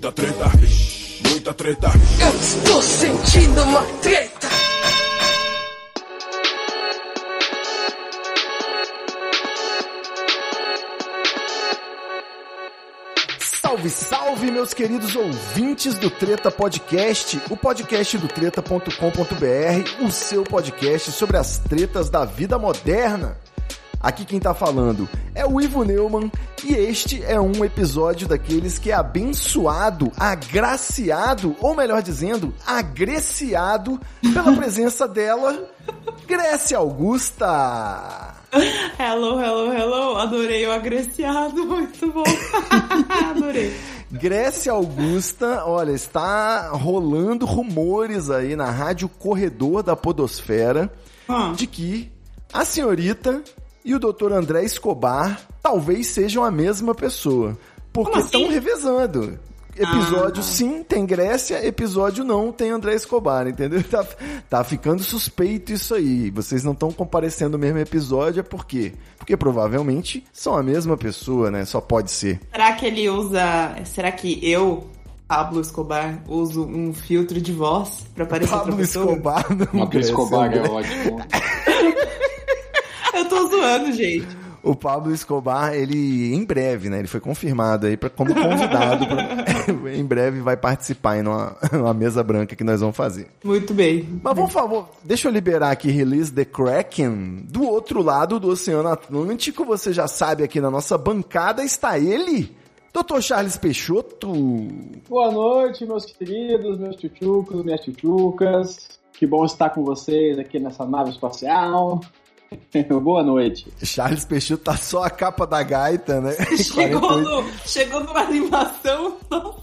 Muita treta, muita treta. Eu estou sentindo uma treta. Salve, salve, meus queridos ouvintes do Treta Podcast, o podcast do treta.com.br, o seu podcast sobre as tretas da vida moderna. Aqui quem tá falando é o Ivo Neumann e este é um episódio daqueles que é abençoado, agraciado, ou melhor dizendo, agreciado pela presença dela, Grécia Augusta. Hello, hello, hello. Adorei o agreciado, muito bom. Adorei. Grécia Augusta, olha, está rolando rumores aí na Rádio Corredor da Podosfera Ah. de que a senhorita e o Dr. André Escobar talvez sejam a mesma pessoa. Porque Como assim? estão revezando. Episódio Ah. sim tem Grécia, episódio não tem André Escobar, entendeu? Tá, tá ficando suspeito isso aí. Vocês não estão comparecendo no mesmo episódio, é por quê? Porque provavelmente são a mesma pessoa, né? Só pode ser. Será que ele usa. Será que eu, Pablo Escobar, uso um filtro de voz pra parecer Pablo professor? Escobar não Pablo Escobar é ótimo. Eu tô zoando, gente. O Pablo Escobar, ele em breve, né? Ele foi confirmado aí pra, como convidado. pra- em breve vai participar em uma, uma mesa branca que nós vamos fazer. Muito bem. Mas por favor, deixa eu liberar aqui Release the Kraken. Do outro lado do Oceano Atlântico, você já sabe, aqui na nossa bancada está ele, Dr. Charles Peixoto. Boa noite, meus queridos, meus tchutchucos, minhas tchutchucas. Que bom estar com vocês aqui nessa nave espacial. Boa noite. Charles Peixoto tá só a capa da gaita, né? Chegou, 48. no, chegou numa animação.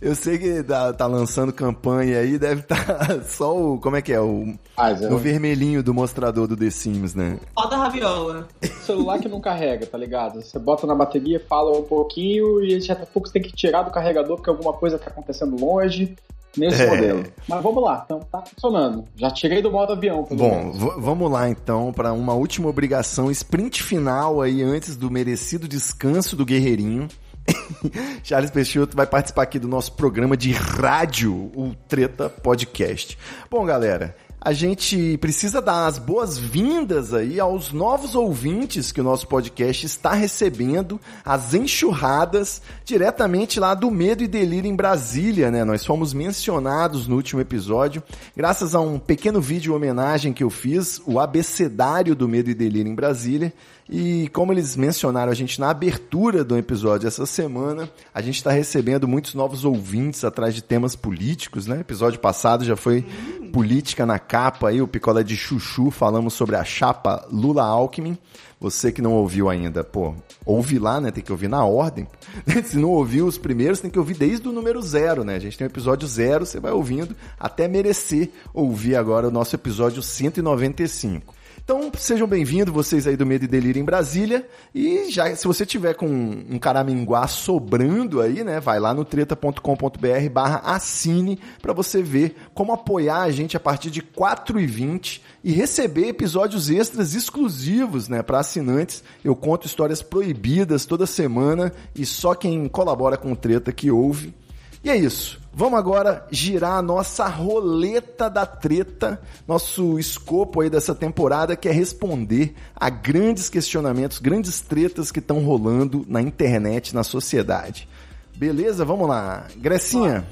Eu sei que tá, tá lançando campanha aí, deve estar só o. Como é que é? O, Mas é o vermelhinho do mostrador do The Sims, né? Foda raviola. celular que não carrega, tá ligado? Você bota na bateria, fala um pouquinho e já a pouco você tem que tirar do carregador porque alguma coisa tá acontecendo longe. Nesse É. modelo. Mas vamos lá, então tá funcionando. Já tirei do modo avião, Bom, vamos lá então para uma última obrigação, sprint final aí antes do merecido descanso do Guerreirinho. Charles Peixoto vai participar aqui do nosso programa de rádio, o Treta Podcast. Bom, galera, a gente precisa dar as boas-vindas aí aos novos ouvintes que o nosso podcast está recebendo, as enxurradas diretamente lá do Medo e Delírio em Brasília, né? Nós fomos mencionados no último episódio, graças a um pequeno vídeo homenagem que eu fiz, o abecedário do Medo e Delírio em Brasília. E como eles mencionaram a gente na abertura do episódio essa semana, a gente está recebendo muitos novos ouvintes atrás de temas políticos, né? Episódio passado já foi política na capa aí, o picolé de chuchu, falamos sobre a chapa Lula-Alckmin. Você que não ouviu ainda, pô, ouve lá, né? Tem que ouvir na ordem. Se não ouviu os primeiros, tem que ouvir desde o número zero, né? A gente tem o episódio zero, você vai ouvindo até merecer ouvir agora o nosso episódio 195. Então, sejam bem-vindos, vocês aí do Medo e Delírio em Brasília. E já, se você tiver com um caraminguá sobrando aí, né, vai lá no treta.com.br barra assine para você ver como apoiar a gente a partir de R$ 4,20 e receber episódios extras exclusivos, né, para assinantes. Eu conto histórias proibidas toda semana e só quem colabora com o Treta que ouve. E é isso. Vamos agora girar a nossa roleta da treta, nosso escopo aí dessa temporada, que é responder a grandes questionamentos, grandes tretas que estão rolando na internet, na sociedade. Beleza? Vamos lá. Grecinha,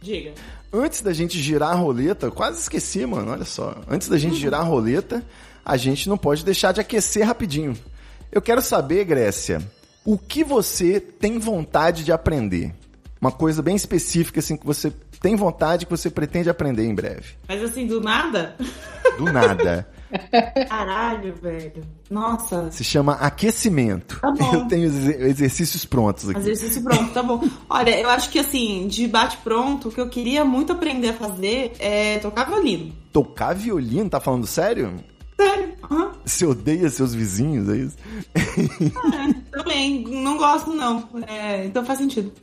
Diga. antes da gente girar a roleta, quase esqueci, mano, olha só. Antes da gente girar a roleta, a gente não pode deixar de aquecer rapidinho. Eu quero saber, Grécia, o que você tem vontade de aprender? Uma coisa bem específica, assim, que você tem vontade, que você pretende aprender em breve. Mas assim, do nada? Do nada. Caralho, velho. Nossa. Se chama aquecimento. Tá bom. Eu tenho exer- exercícios prontos aqui. Exercício pronto, tá bom. Olha, eu acho que assim, de bate pronto, o que eu queria muito aprender a fazer é tocar violino. Tocar violino, tá falando sério? Sério? Você odeia seus vizinhos, é isso? É, também, não gosto não. É, então faz sentido.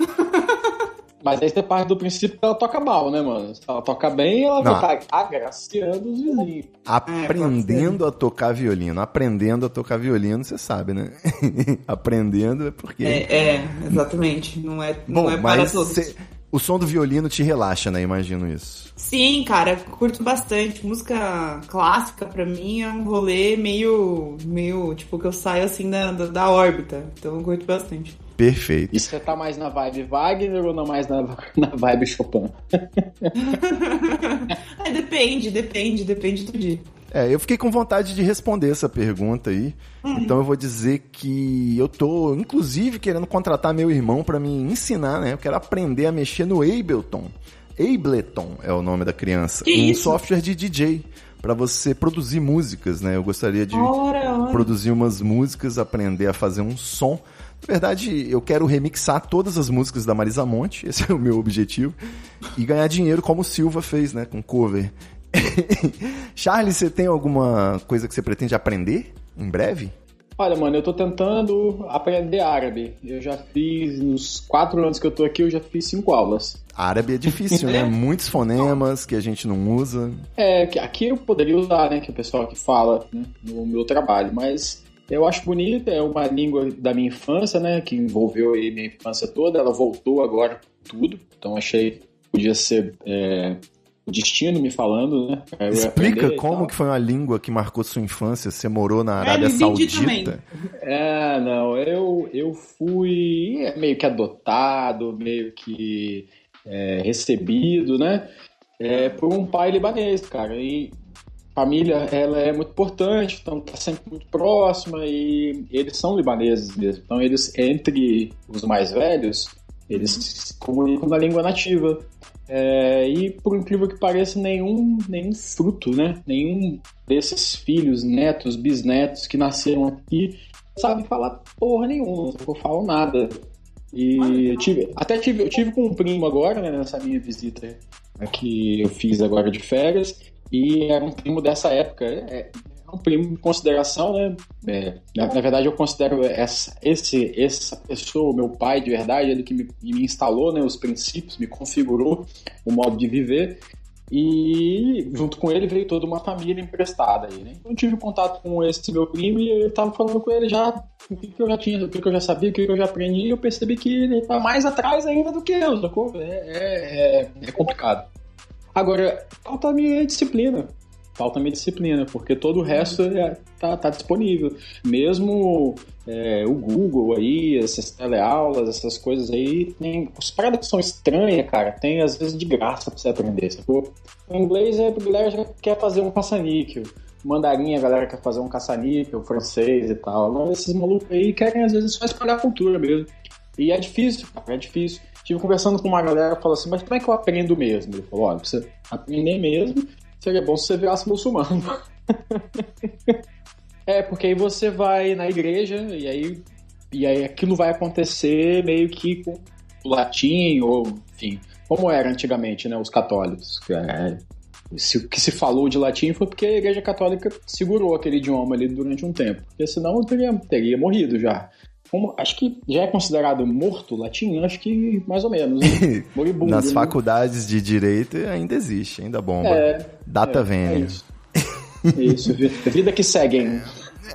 Mas aí você parte do princípio que ela toca mal, né, mano? Se ela toca bem, ela Não. vai estar agraciando os vizinhos. Aprendendo a tocar violino. Aprendendo a tocar violino, você sabe, né? Aprendendo é porque. É, é, exatamente. Não é, Bom, não é para mas todos. cê- o som do violino te relaxa, né? Imagino isso. Sim, cara, curto bastante. Música clássica, pra mim, é um rolê meio. meio. tipo, que eu saio assim da, da, da órbita. Então eu curto bastante. Perfeito. E você tá mais na vibe Wagner ou não mais na, na vibe Chopin? É, depende, depende, depende do dia. É, eu fiquei com vontade de responder essa pergunta aí. Então eu vou dizer que eu tô, inclusive, querendo contratar meu irmão pra me ensinar, né? Eu quero aprender a mexer no Ableton. Ableton é o nome da criança. Que um isso? software de DJ pra você produzir músicas, né? Eu gostaria de Ora, ora. produzir umas músicas, aprender a fazer um som. Na verdade, eu quero remixar todas as músicas da Marisa Monte, esse é o meu objetivo, e ganhar dinheiro como o Silva fez, né, com cover. Charles, você tem alguma coisa que você pretende aprender em breve? Olha, mano, eu tô tentando aprender árabe. Eu já fiz, nos quatro anos que eu tô aqui, eu já fiz cinco aulas. Árabe é difícil, né? Muitos fonemas que a gente não usa. É, que aqui eu poderia usar, né, que é o pessoal que fala né, no meu trabalho, mas eu acho bonita, é uma língua da minha infância, né, que envolveu aí minha infância toda, ela voltou agora tudo, então achei que podia ser é, destino me falando, né. eu Explica como que foi uma língua que marcou sua infância. Você morou na Arábia eu entendi Saudita. É, não, eu, eu fui meio que adotado, meio que é, recebido, né? É, por um pai libanês, cara. E família, ela é muito importante, então tá sempre muito próxima e eles são libaneses mesmo. Então eles, entre os mais velhos, eles se comunicam na língua nativa. É, e por incrível que pareça, nenhum, nenhum fruto, né? Nenhum desses filhos, netos, bisnetos que nasceram aqui sabe falar porra nenhuma, não falam nada. E eu tive, até tive, eu tive com um primo agora, né, nessa minha visita que eu fiz agora de férias, e era um primo dessa época. É um primo de consideração, né? É, na, na verdade, eu considero essa, esse, essa pessoa, meu pai de verdade, ele que me, me instalou né, os princípios, me configurou o modo de viver. E junto com ele veio toda uma família emprestada aí, né? Então eu tive contato com esse meu primo e eu tava falando com ele já o que, que eu já tinha, o que, que eu já sabia, o que, que eu já aprendi, e eu percebi que ele tá mais atrás ainda do que eu, sacou? É, é, é, é complicado. Agora, falta a minha disciplina. Falta minha disciplina, porque todo o resto é, tá, tá disponível. Mesmo é, o Google aí, essas teleaulas, essas coisas aí, tem. As paradas que são estranhas, cara, tem às vezes de graça pra você aprender? O inglês é a galera quer fazer um caça-níquel. Mandarim a galera quer fazer um caça-níquel, francês e tal. Mas esses malucos aí querem às vezes só espalhar a cultura mesmo. E é difícil, cara, é difícil. Estive conversando com uma galera falou assim, mas como é que eu aprendo mesmo? Ele falou, olha, você aprender mesmo, seria bom se você virasse muçulmano. é, porque aí você vai na igreja e aí, e aí aquilo vai acontecer meio que com o latim, ou enfim, como era antigamente, né, os católicos. É, se, o que se falou de latim foi porque a igreja católica segurou aquele idioma ali durante um tempo. Porque senão teria, teria morrido já. Acho que já é considerado morto latim? Acho que mais ou menos. Né? Moribundo, Nas né? faculdades de direito ainda existe, ainda bomba. É, Data é, vênia. É isso. isso, vi- vida que seguem.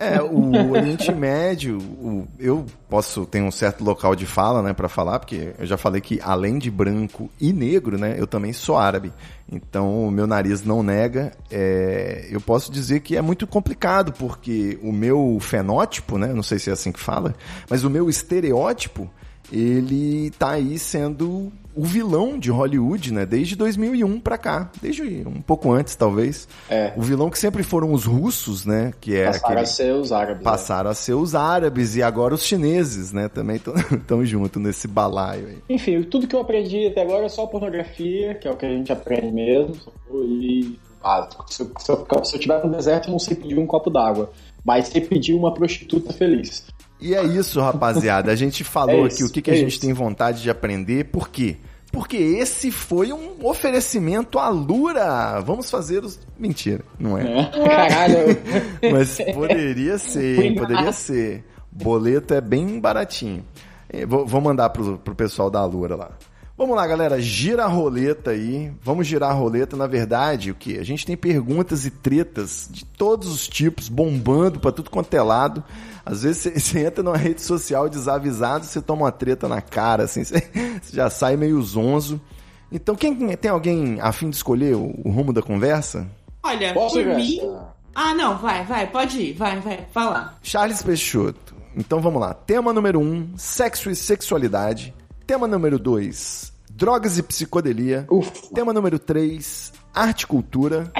É, o Oriente Médio, o- eu posso ter um certo local de fala, né, para falar, porque eu já falei que além de branco e negro, né, eu também sou árabe. Então o meu nariz não nega. É, eu posso dizer que é muito complicado porque o meu fenótipo, né, não sei se é assim que fala, mas o meu estereótipo ele tá aí sendo o vilão de Hollywood, né? Desde 2001 pra cá, desde um pouco antes talvez. É. O vilão que sempre foram os russos, né? Que é Passaram aquele a ser os árabes. né? passaram a ser os árabes e agora os chineses, né? Também estão junto nesse balaio aí. Enfim, tudo que eu aprendi até agora é só pornografia, que é o que a gente aprende mesmo. E básico. Se eu, se eu, se eu tiver no deserto, eu não sei pedir um copo d'água. Mas sei pedir uma prostituta feliz. E é isso, rapaziada. A gente falou É aqui isso, o que, que a é gente isso. tem vontade de aprender. Por quê? Porque esse foi um oferecimento à Lura. Vamos fazer os. Mentira, não é? né? Caralho. Mas poderia ser, poderia ser. Boleto é bem baratinho. Eh, Vou, mandar pro, pro pessoal da Alura lá. Vamos lá, galera, gira a roleta aí. Vamos girar a roleta. Na verdade, o que? A gente tem perguntas e tretas de todos os tipos, bombando pra tudo quanto é lado. Às vezes você entra numa rede social desavisado, você toma uma treta na cara, assim, você já sai meio zonzo. Então, quem tem alguém a fim de escolher o, o rumo da conversa? Olha, Posso por mim. Ah, não, vai, vai, pode ir, vai, vai, fala. Charles Peixoto. Então vamos lá. Tema número 1, um, sexo e sexualidade. Tema número 2, drogas e psicodelia. Ufa. Tema número 3, arte e cultura.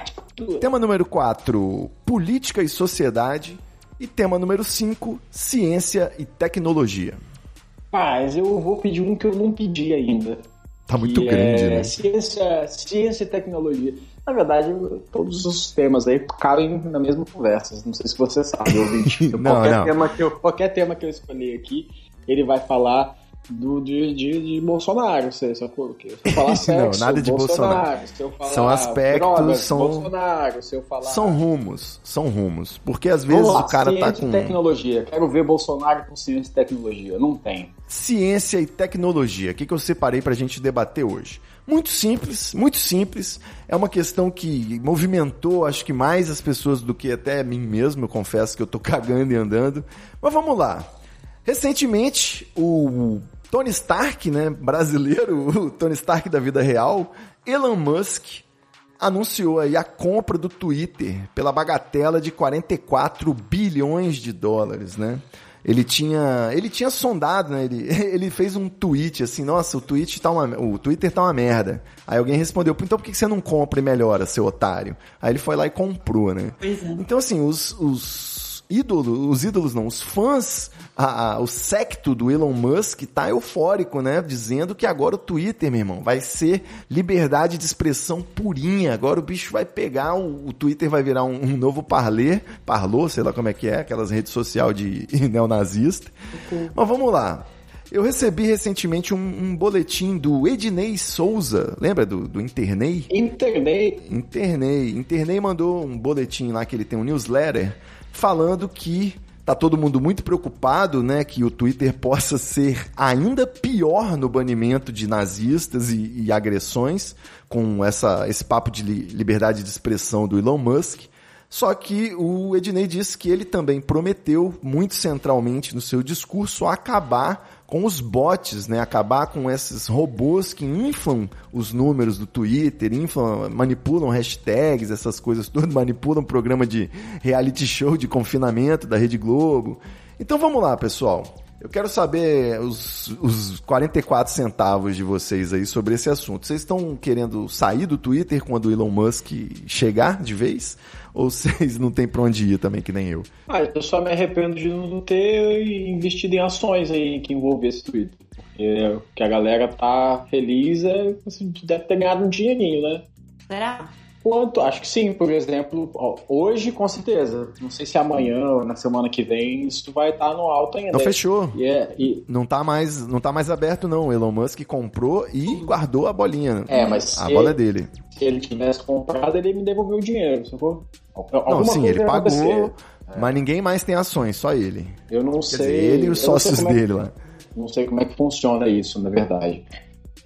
Tema número 4, política e sociedade. E tema número 5, ciência e tecnologia. Paz, eu vou pedir um que eu não pedi ainda. Tá muito que grande, é né? Ciência, ciência e tecnologia. Na verdade, todos os temas aí cabem na mesma conversa. Não sei se você sabe, ouvinte. Não, qualquer, não. Tema que eu, qualquer tema que eu escolher aqui, ele vai falar do, de, de, de Bolsonaro. Se, se, eu, for- se eu falar sexo, nada de Bolsonaro. Se eu falar São aspectos, drogas, são- Bolsonaro. Se eu falar... São rumos, são rumos. Porque às vezes lá, o cara tá ciência com e tecnologia. Quero ver Bolsonaro com ciência e tecnologia. Não tem. ciência e tecnologia. O que, que eu separei pra gente debater hoje? Muito simples, muito simples. É uma questão que movimentou, acho que mais as pessoas do que até mim mesmo. Eu confesso que eu tô cagando e andando. Mas vamos lá. Recentemente, o Tony Stark, né, brasileiro, o Tony Stark da vida real, Elon Musk, anunciou aí a compra do Twitter pela bagatela de 44 bilhões de dólares, né? Ele tinha, ele tinha sondado, né? Ele, ele fez um tweet assim, nossa, o tweet tá uma, o Twitter tá uma merda. Aí alguém respondeu, então por que você não compra e melhora, seu otário? Aí ele foi lá e comprou, né? Pois é. Então assim, os, os ídolos, os ídolos não, os fãs, a, a- o secto do Elon Musk tá eufórico, né? Dizendo que agora o Twitter, meu irmão, vai ser liberdade de expressão purinha. Agora o bicho vai pegar, o, o Twitter vai virar um, um novo parler, parlô, sei lá como é que é, aquelas redes sociais de neonazista. Mas vamos lá. Eu recebi recentemente um, um boletim do Ednei Souza, lembra do, do Internei? Internei. Internei. Internei mandou um boletim lá que ele tem um newsletter falando que tá todo mundo muito preocupado, né, que o Twitter possa ser ainda pior no banimento de nazistas e, e agressões com essa, esse papo de li- liberdade de expressão do Elon Musk. Só que o Ednei disse que ele também prometeu, muito centralmente no seu discurso, acabar com os bots, né? Acabar com esses robôs que inflam os números do Twitter, inflam, manipulam hashtags, essas coisas todas, manipulam programa de reality show de confinamento da Rede Globo. Então vamos lá, pessoal. Eu quero saber os, os 44 centavos de vocês aí sobre esse assunto. Vocês estão querendo sair do Twitter quando o Elon Musk chegar de vez? Ou vocês não têm pra onde ir também, que nem eu? Ah, eu só me arrependo de não ter investido em ações aí que envolvem esse Twitter. Porque o que a galera tá feliz é que você deve ter ganhado um dinheirinho, né? Será? Quanto? Acho que sim, por exemplo, ó, hoje com certeza. Não sei se amanhã ou na semana que vem isso vai estar no alto ainda. Não fechou. E é, e- Não tá mais, não tá mais aberto não. Elon Musk comprou e guardou a bolinha. É, mas a se- bola é dele. se ele tivesse comprado, ele me devolveu o dinheiro, sacou? Alguma Não, sim, ele pagou, acontecer. mas ninguém mais tem ações, só ele. Eu não Quer sei. dizer, ele e os sócios é dele lá. Não sei como é que funciona isso, na verdade.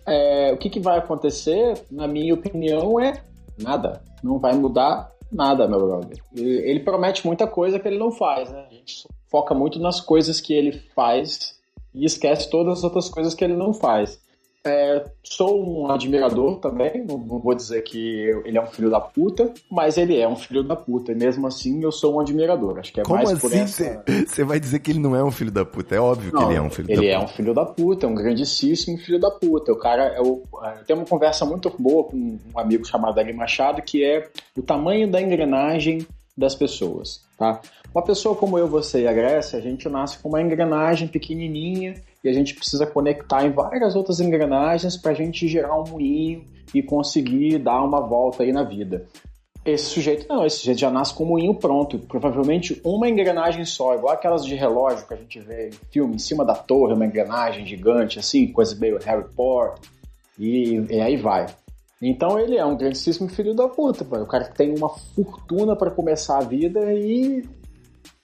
É, o que, que vai acontecer, na minha opinião, é nada. Não vai mudar nada, meu brother. Ele, promete muita coisa que ele não faz, né? A gente foca muito nas coisas que ele faz e esquece todas as outras coisas que ele não faz. É, sou um admirador também, não, não vou dizer que eu- ele é um filho da puta, mas ele é um filho da puta, e mesmo assim eu sou um admirador. Acho que é Como mais por assim essa... você vai dizer que ele não é um filho da puta? É óbvio que Não, ele é um filho ele da é puta. um filho da puta, é um grandíssimo filho da puta. O cara é o. Eu tenho uma conversa muito boa com um amigo chamado Ari Machado, que é o tamanho da engrenagem das pessoas, tá? Uma pessoa como eu, você e a Grécia, a gente nasce com uma engrenagem pequenininha e a gente precisa conectar em várias outras engrenagens para a gente gerar um moinho e conseguir dar uma volta aí na vida. Esse sujeito não, esse sujeito já nasce com o moinho pronto. Provavelmente uma engrenagem só, igual aquelas de relógio que a gente vê em filme, em cima da torre, uma engrenagem gigante, assim, coisa meio Harry Potter. E, e aí vai. Então ele é um grandíssimo filho da puta, pô. o cara que tem uma fortuna para começar a vida e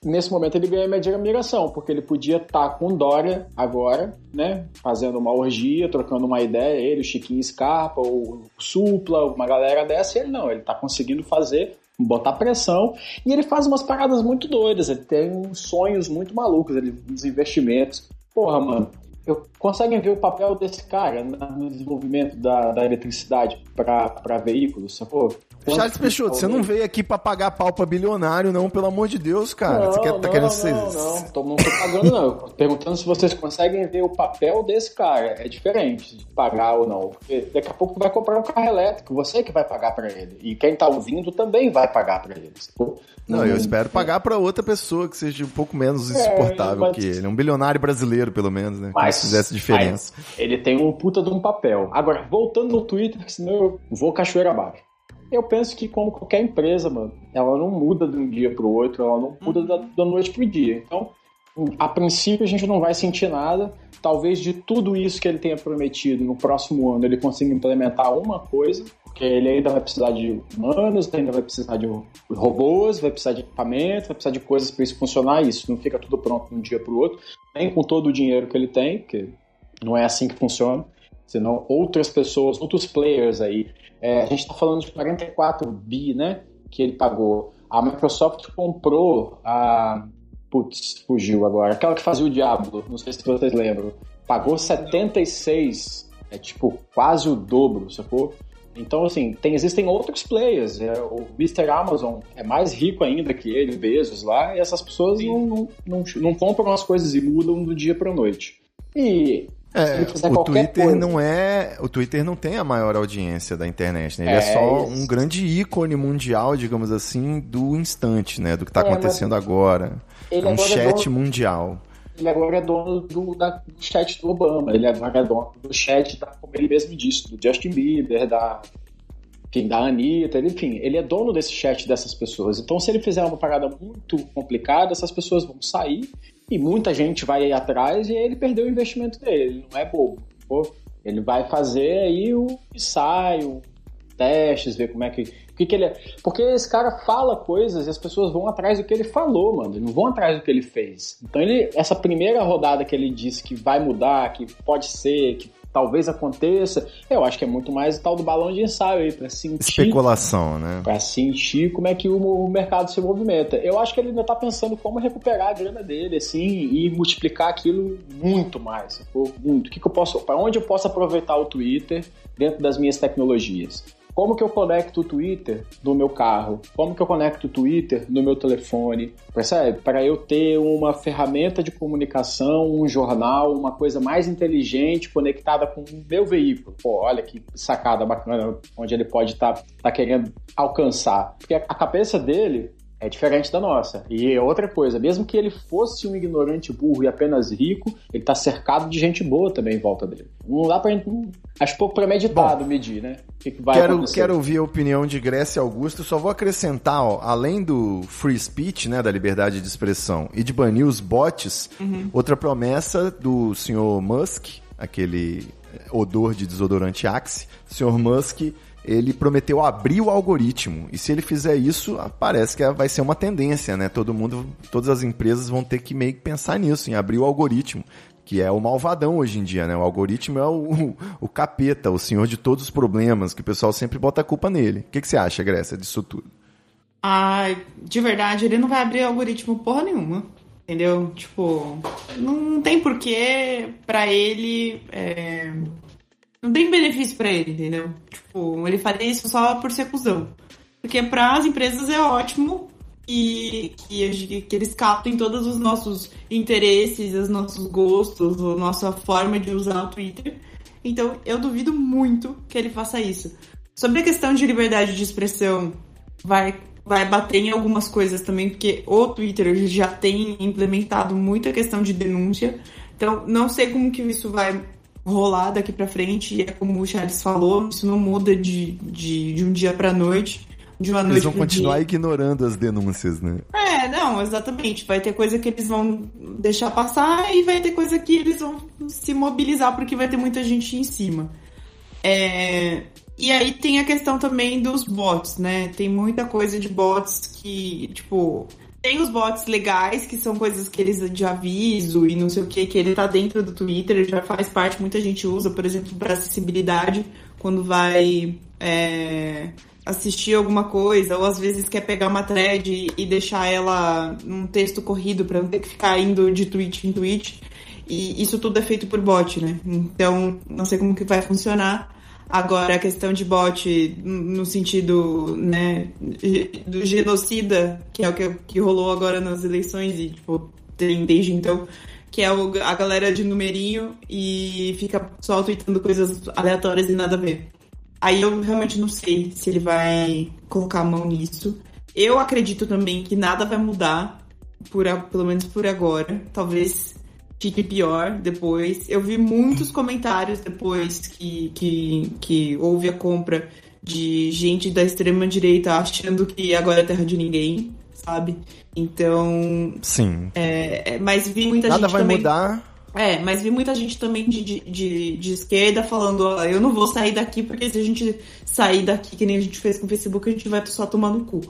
nesse momento ele ganha minha admiração, porque ele podia estar tá com Dória agora, né? Fazendo uma orgia, trocando uma ideia, ele, o Chiquinho Scarpa, o Supla, uma galera dessa, e ele não, ele tá conseguindo fazer botar pressão e ele faz umas paradas muito doidas, ele tem uns sonhos muito malucos, ele, uns investimentos. Porra, mano, eu, conseguem ver o papel desse cara no desenvolvimento da, da eletricidade para veículos, sacou? Charles Peixoto, você não veio aqui para pagar pau pra bilionário, não, pelo amor de Deus, cara. Não, você quer, tá não, querendo não, ser. Não, não, tô, não tô pagando, não. Tô perguntando se vocês conseguem ver o papel desse cara. É diferente de pagar ou não. Porque daqui a pouco tu vai comprar um carro elétrico, você que vai pagar para ele. E quem tá ouvindo também vai pagar para ele. Não, eu espero pagar para outra pessoa que seja um pouco menos é, insuportável é, mas... que ele. Um bilionário brasileiro, pelo menos, né? Mas, que fizesse diferença. ele tem um puta de um papel. Agora, voltando no Twitter, senão eu vou cachoeira abaixo. Eu penso que, como qualquer empresa, mano, ela não muda de um dia pro outro, ela não muda da, da noite pro dia. Então, a princípio, a gente não vai sentir nada. Talvez de tudo isso que ele tenha prometido no próximo ano, ele consiga implementar uma coisa, porque ele ainda vai precisar de humanos, ainda vai precisar de robôs, vai precisar de equipamento, vai precisar de coisas para isso funcionar. Isso não fica tudo pronto de um dia para o outro, nem com todo o dinheiro que ele tem, porque não é assim que funciona. Senão outras pessoas, outros players aí é, a gente está falando de 44 bi, né? Que ele pagou. A Microsoft comprou a. Putz, fugiu agora. Aquela que fazia o Diablo, não sei se vocês lembram. Pagou 76, é tipo quase o dobro, sacou? Então, assim, tem, existem outros players. É, o Mr. Amazon é mais rico ainda que ele, Bezos lá, e essas pessoas não, não, não, não compram as coisas e mudam do dia para noite. E é, o Twitter coisa. não é. O Twitter não tem a maior audiência da internet, né? Ele é, é só isso. um grande ícone mundial, digamos assim, do instante, né? Do que está é, agora. agora. é um agora é chat dono, mundial. Ele agora é dono do, da, do chat do Obama, ele agora é dono do chat, da, como ele mesmo disse, do Justin Bieber, da, enfim, da Anitta, enfim, ele é dono desse chat dessas pessoas. Então, se ele fizer uma parada muito complicada, essas pessoas vão sair e muita gente vai atrás e ele perdeu o investimento dele. Ele não é bobo. Pô, ele vai fazer aí o ensaio, testes, ver como é que. O que, que ele é. Porque esse cara fala coisas e as pessoas vão atrás do que ele falou, mano. Não vão atrás do que ele fez. Então ele. Essa primeira rodada que ele disse que vai mudar, que pode ser, que talvez aconteça. Eu acho que é muito mais o tal do balão de ensaio aí, para sentir. Especulação, né? Para sentir como é que o, o, mercado se movimenta. Eu acho que ele ainda tá pensando como recuperar a grana dele, assim, e multiplicar aquilo muito mais. Muito. O que, que eu posso. Para onde eu posso aproveitar o Twitter dentro das minhas tecnologias? Como que eu conecto o Twitter no meu carro? Como que eu conecto o Twitter no meu telefone? Percebe? Para eu ter uma ferramenta de comunicação, um jornal, uma coisa mais inteligente conectada com o meu veículo. Pô, olha que sacada bacana onde ele pode estar tá, tá querendo alcançar. Porque a cabeça dele é diferente da nossa. E é outra coisa, mesmo que ele fosse um ignorante burro e apenas rico, ele tá cercado de gente boa também em volta dele. Não dá pra. Acho pouco premeditado Bom, medir, né? O que, que vai quero, acontecer. quero ouvir a opinião de Grécia Augusto. Só vou acrescentar, ó, além do free speech, né, da liberdade de expressão, e de banir os bots, uhum. outra promessa do senhor Musk, aquele odor de desodorante Axe, o senhor Musk ele prometeu abrir o algoritmo. E se ele fizer isso, parece que vai ser uma tendência, né? Todo mundo, todas as empresas vão ter que meio que pensar nisso, em abrir o algoritmo. Que é o malvadão hoje em dia, né? O algoritmo é o, o capeta, o senhor de todos os problemas, que o pessoal sempre bota a culpa nele. O que, que você acha, Grécia, disso tudo? Ah, de verdade, ele não vai abrir algoritmo porra nenhuma. Entendeu? Tipo, não tem porquê pra ele é, não tem benefício para ele, entendeu? Tipo, ele faria isso só por ser cuzão. Porque para as empresas é ótimo e que, que eles captem todos os nossos interesses, os nossos gostos, a nossa forma de usar o Twitter. Então, eu duvido muito que ele faça isso. Sobre a questão de liberdade de expressão, vai, vai bater em algumas coisas também, porque o Twitter já tem implementado muita questão de denúncia. Então, não sei como que isso vai rolar daqui para frente. E é como o Charles falou, isso não muda de, de, de um dia para noite. De uma eles vão continuar dia. ignorando as denúncias, né? É, não, exatamente. Vai ter coisa que eles vão deixar passar e vai ter coisa que eles vão se mobilizar porque vai ter muita gente em cima. É... E aí tem a questão também dos bots, né? Tem muita coisa de bots que, tipo, tem os bots legais, que são coisas que eles de aviso e não sei o que, que ele tá dentro do Twitter, já faz parte, muita gente usa, por exemplo, para acessibilidade, quando vai é, assistir alguma coisa, ou às vezes quer pegar uma thread e deixar ela num texto corrido para não ter que ficar indo de tweet em tweet. E isso tudo é feito por bot, né? Então, não sei como que vai funcionar. Agora, a questão de bot no sentido, né, do genocida, que é o que, que rolou agora nas eleições e, tipo, tem desde então, que é o, a galera de numerinho e fica só tweetando coisas aleatórias e nada a ver. Aí eu realmente não sei se ele vai colocar a mão nisso. Eu acredito também que nada vai mudar, por, pelo menos por agora. Talvez fique pior depois. Eu vi muitos comentários depois que, que, que houve a compra de gente da extrema direita achando que agora é terra de ninguém, sabe? Então. Sim. É, é mas vi muita Nada gente. vai também... mudar. É, mas vi muita gente também de, de, de, de esquerda falando, ó, eu não vou sair daqui porque se a gente sair daqui, que nem a gente fez com o Facebook, a gente vai só tomar no cu.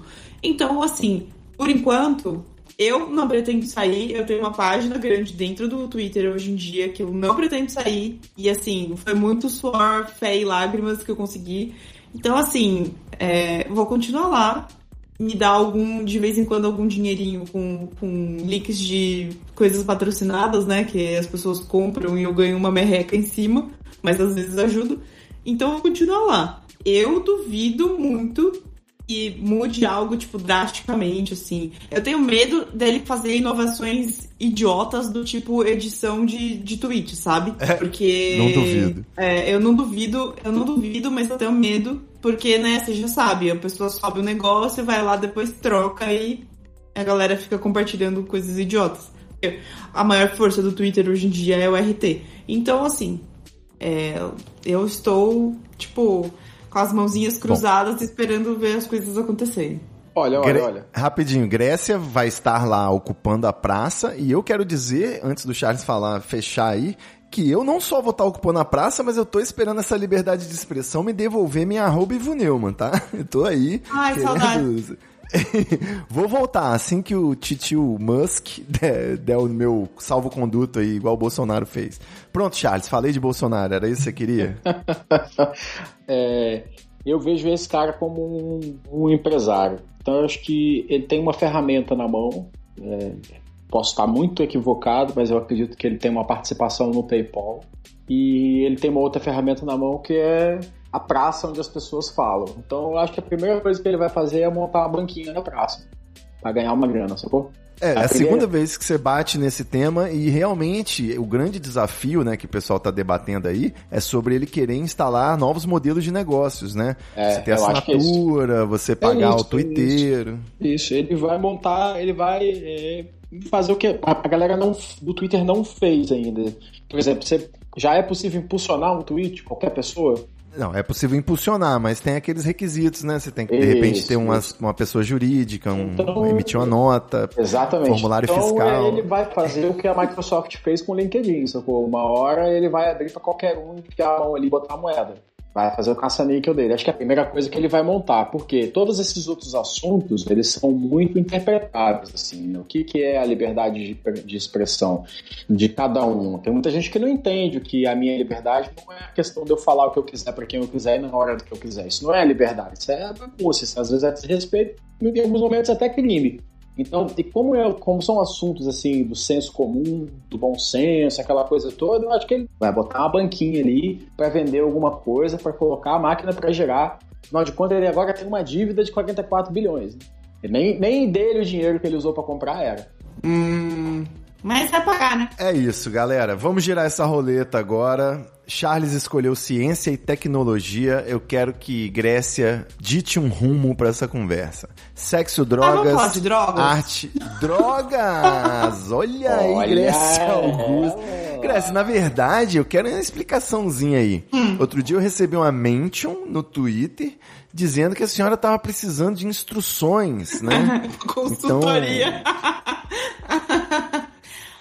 Então, assim, por enquanto, eu não pretendo sair, eu tenho uma página grande dentro do Twitter hoje em dia que eu não pretendo sair. E assim, foi muito suor, fé e lágrimas que eu consegui. Então, assim, é, vou continuar lá me dá algum, de vez em quando, algum dinheirinho com, com links de coisas patrocinadas, né? Que as pessoas compram e eu ganho uma merreca em cima, mas às vezes ajudo. Então eu vou continuar lá. Eu duvido muito que mude algo, tipo, drasticamente, assim. Eu tenho medo dele fazer inovações idiotas do tipo edição de, de tweet, sabe? É, Porque. não duvido. É, eu não duvido, eu não duvido, mas eu tenho medo, porque, né, você já sabe, a pessoa sobe o negócio, vai lá, depois troca e a galera fica compartilhando coisas idiotas. A maior força do Twitter hoje em dia é o RT. Então, assim, é, eu estou, tipo com as mãozinhas cruzadas, Bom. esperando ver as coisas acontecerem. Olha, olha, olha. Rapidinho, Grécia vai estar lá ocupando a praça e eu quero dizer, antes do Charles falar, fechar aí, que eu não só vou estar ocupando a praça, mas eu tô esperando essa liberdade de expressão me devolver minha arroba Ivo Neumann, tá? Eu tô aí. Ai, querendo... saudade. Vou voltar assim que o titio Musk der, der o meu salvo-conduto aí, igual o Bolsonaro fez. Pronto, Charles, falei de Bolsonaro, era isso que você queria? é, eu vejo esse cara como um, um, empresário. Então acho que ele tem uma ferramenta na mão. É, posso estar muito equivocado, mas eu acredito que ele tem uma participação no PayPal. E ele tem uma outra ferramenta na mão que é a praça onde as pessoas falam. Então eu acho que a primeira coisa que ele vai fazer é montar uma banquinha na praça. Pra ganhar uma grana, sacou? É, é a, a segunda vez que você bate nesse tema e realmente o grande desafio, né, que o pessoal está debatendo aí é sobre ele querer instalar novos modelos de negócios, né? É, você ter assinatura, é você pagar é isso, o Twitter. Isso. isso. ele vai montar, ele vai é, fazer o que a galera não, do Twitter não fez ainda. Por exemplo, você, já é possível impulsionar um tweet, qualquer pessoa? Não, é possível impulsionar, mas tem aqueles requisitos, né? Você tem que, de isso, repente, ter uma, uma pessoa jurídica, um, então, emitir uma nota, exatamente. formulário então, fiscal. ele vai fazer o que a Microsoft fez com o LinkedIn, sacou? Uma hora ele vai abrir para qualquer um enfiar a mão ali e botar a moeda vai fazer o caça-níquel dele. Acho que é a primeira coisa que ele vai montar, porque todos esses outros assuntos, eles são muito interpretáveis, assim, né? o que, que é a liberdade de, de, expressão de cada um. Tem muita gente que não entende que a minha liberdade não é a questão de eu falar o que eu quiser para quem eu quiser e na hora do que eu quiser. Isso não é liberdade, isso é bagunça, isso às vezes é desrespeito, em alguns momentos até crime. Então, e como, é, como são assuntos assim do senso comum, do bom senso, aquela coisa toda, eu acho que ele vai botar uma banquinha ali para vender alguma coisa, para colocar a máquina para gerar. Afinal de contas, ele agora tem uma dívida de 44 bilhões. Né? Nem, nem dele o dinheiro que ele usou para comprar era. Hum, mas vai pagar, né? É isso, galera. Vamos girar essa roleta agora. Charles escolheu ciência e tecnologia. Eu quero que Grécia dite um rumo para essa conversa. Sexo, drogas, ah, drogas. arte, drogas. Olha aí, Olha. Grécia Augusto. Grécia, na verdade, eu quero uma explicaçãozinha aí. Hum. Outro dia eu recebi uma mention no Twitter dizendo que a senhora estava precisando de instruções, né? Consultoria. Então...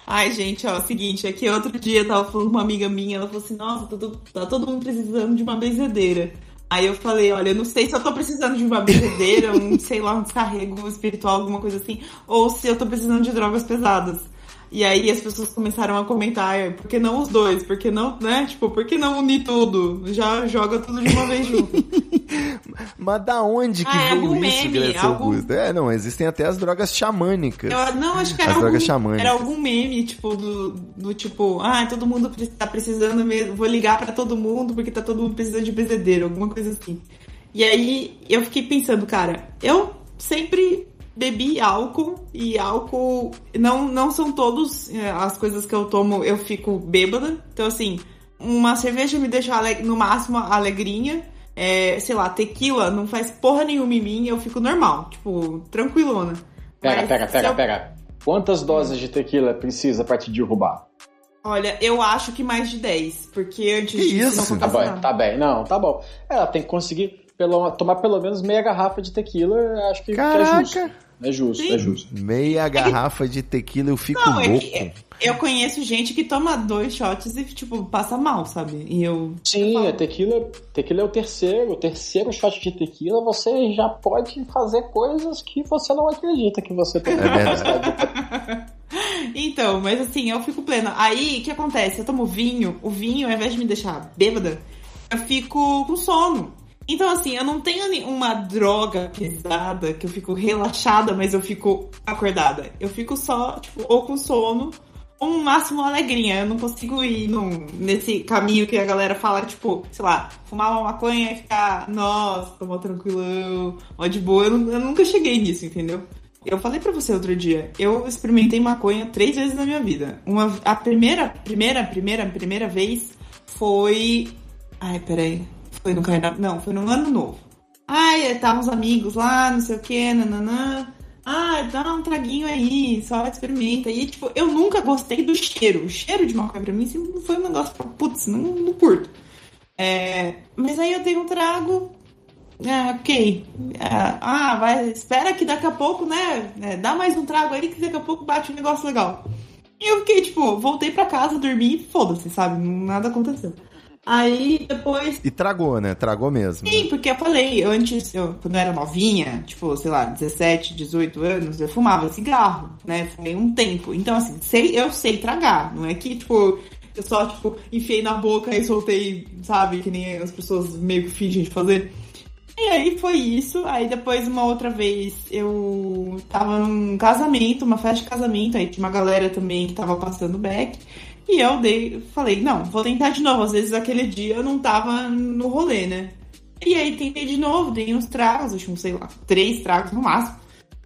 Ai, gente, ó, seguinte, aqui outro dia eu tava falando com uma amiga minha, ela falou assim, nossa, todo, tá todo mundo precisando de uma benzedeira. Aí eu falei, olha, eu não sei se eu tô precisando de uma bebedeira, um, sei lá, um descarrego espiritual, alguma coisa assim, ou se eu tô precisando de drogas pesadas. E aí as pessoas começaram a comentar, por que não os dois? Por que não, né? Tipo, por que não unir tudo? Já joga tudo de uma vez junto. Mas da onde que Ah, é veio algum isso, meme, algum-? É, não, existem até as drogas xamânicas. Eu, não, acho que era As algum, drogas xamânicas. era algum meme, tipo, do, do tipo, ah, todo mundo tá precisando mesmo, vou ligar pra todo mundo porque tá todo mundo precisando de bezedeiro, alguma coisa assim. E aí eu fiquei pensando, cara, eu sempre bebi álcool e álcool não, não são todos é, as coisas que eu tomo, eu fico bêbada. Então, assim, uma cerveja me deixa no máximo alegrinha. É, sei lá, tequila não faz porra nenhuma em mim, eu fico normal, tipo, tranquilona. Pega, Mas pega, pega, eu- pega. Quantas doses de tequila precisa pra te derrubar? Olha, eu acho que mais de 10, porque antes Que disso isso? não Tá nada. tá bem. Não, tá bom. Ela tem que conseguir pelo, tomar pelo menos meia garrafa de tequila, acho que, que é Caraca! justo. É justo, Sim. é justo. Meia garrafa de tequila eu fico Não, é louco. que eu conheço gente que toma dois shots e, tipo, passa mal, sabe? E eu. Sim, a tequila, tequila é o terceiro. O terceiro shot de tequila você já pode fazer coisas que você não acredita que você tem. É verdade. Então, mas assim, eu fico plena. Aí, o que acontece? Eu tomo vinho, o vinho, ao invés de me deixar bêbada, eu fico com sono. Então, assim, eu não tenho ni- uma droga pesada que eu fico relaxada, mas eu fico acordada. Eu fico só, tipo, ou com sono, ou no máximo alegrinha. Eu não consigo ir num- nesse caminho que a galera fala, tipo, sei lá, fumar uma maconha e ficar, nossa, tomar tranquilão, ó de boa. Eu, eu nunca cheguei nisso, entendeu? Eu falei pra você outro dia, eu experimentei maconha três vezes na minha vida. Uma, a primeira, primeira, primeira, primeira vez foi. Ai, peraí. Foi no carnaval. Não, foi no ano novo. Ai, estavam os amigos lá, não sei o que, nananã. Ah, dá um traguinho aí, só experimenta. E, tipo, eu nunca gostei do cheiro. O cheiro de maconha pra mim sempre foi um negócio, putz, não, não curto. É, mas aí eu dei um trago, é, ok. É, ah, vai, espera que daqui a pouco, né? é, dá mais um trago aí que daqui a pouco bate um negócio legal. E eu fiquei, tipo, voltei pra casa, dormi e foda-se, sabe? Nada aconteceu. Aí depois. E tragou, né? Tragou mesmo. Sim, né? porque eu falei, antes, eu, quando eu era novinha, tipo, sei lá, 17, 18 anos, eu fumava cigarro, né? Fumei um tempo. Então, assim, sei, eu sei tragar. Não é que, tipo, eu só, tipo, enfiei na boca e soltei, sabe? Que nem as pessoas meio que fingem de fazer. E aí foi isso. Aí depois, uma outra vez, eu tava num casamento, uma festa de casamento, aí tinha uma galera também que tava passando back. E eu dei, falei, não, vou tentar de novo. Às vezes aquele dia eu não tava no rolê, né? E aí tentei de novo, dei uns tragos, acho que, sei lá, três tragos no máximo.